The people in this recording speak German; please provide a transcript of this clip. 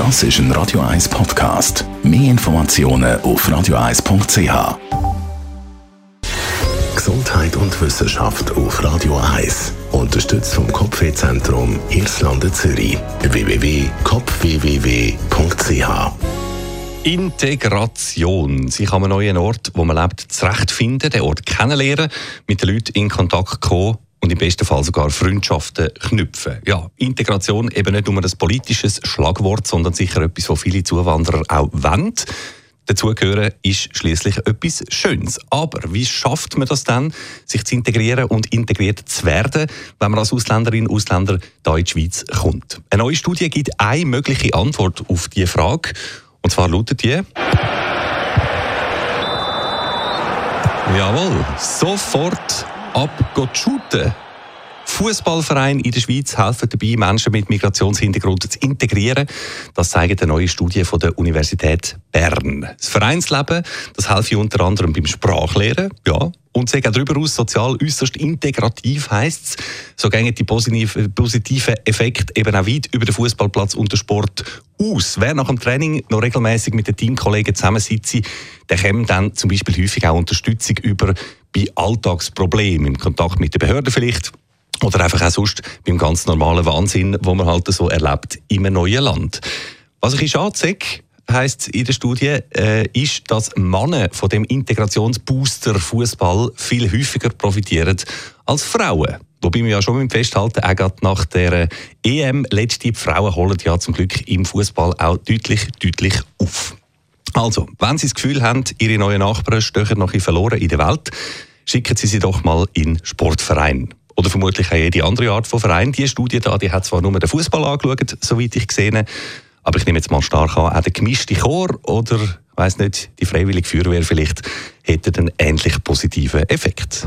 Das ist ein Radio 1 Podcast. Mehr Informationen auf radio1.ch. Gesundheit und Wissenschaft auf Radio 1. Unterstützt vom Kopfwehzentrum Irlande Zürich. www.kopfwww.ch Integration. Sich an einem neuen Ort, wo man lebt, zurechtfinden, den Ort kennenlernen, mit den Leuten in Kontakt kommen und im besten Fall sogar Freundschaften knüpfen. Ja, Integration eben nicht nur ein politisches Schlagwort, sondern sicher etwas, was viele Zuwanderer auch wollen. Dazugehören ist schließlich etwas Schönes. Aber wie schafft man das dann, sich zu integrieren und integriert zu werden, wenn man als Ausländerin Ausländer da in die Schweiz kommt? Eine neue Studie gibt eine mögliche Antwort auf diese Frage. Und zwar lautet die. Jawohl, sofort ab shooten. Fußballvereine in der Schweiz helfen dabei, Menschen mit Migrationshintergrund zu integrieren. Das zeigt eine neue Studie von der Universität Bern. Das Vereinsleben, das helfe unter anderem beim Sprachlehren, ja, und sie gehen darüber aus, sozial äußerst integrativ heisst es. So gehen die positiven Effekte eben auch weit über den Fußballplatz und den Sport aus. Wer nach dem Training noch regelmäßig mit den Teamkollegen zusammensitzt, der kommt dann zum Beispiel häufig auch Unterstützung über bei Alltagsproblemen, im Kontakt mit den Behörden vielleicht oder einfach auch sonst beim ganz normalen Wahnsinn, wo man halt so erlebt einem neuen Land. Was ich schade sehe, heisst in der Studie, äh, ist, dass Männer von dem Integrationsbooster Fußball viel häufiger profitieren als Frauen. Wobei wir ja schon mit festhalten, auch gerade nach der EM letzte Frauen holen ja zum Glück im Fußball auch deutlich, deutlich auf. Also, wenn Sie das Gefühl haben, Ihre neuen Nachbarn stechen noch ein verloren in der Welt, schicken Sie sie doch mal in Sportverein oder vermutlich auch jede andere Art von Verein. Die Studie da, die hat zwar nur den Fußball angeschaut, soweit ich gesehen habe, aber ich nehme jetzt mal stark an, auch der gemischte Chor oder, weiß nicht, die freiwillige Feuerwehr vielleicht, hätte einen ähnlich positiven Effekt.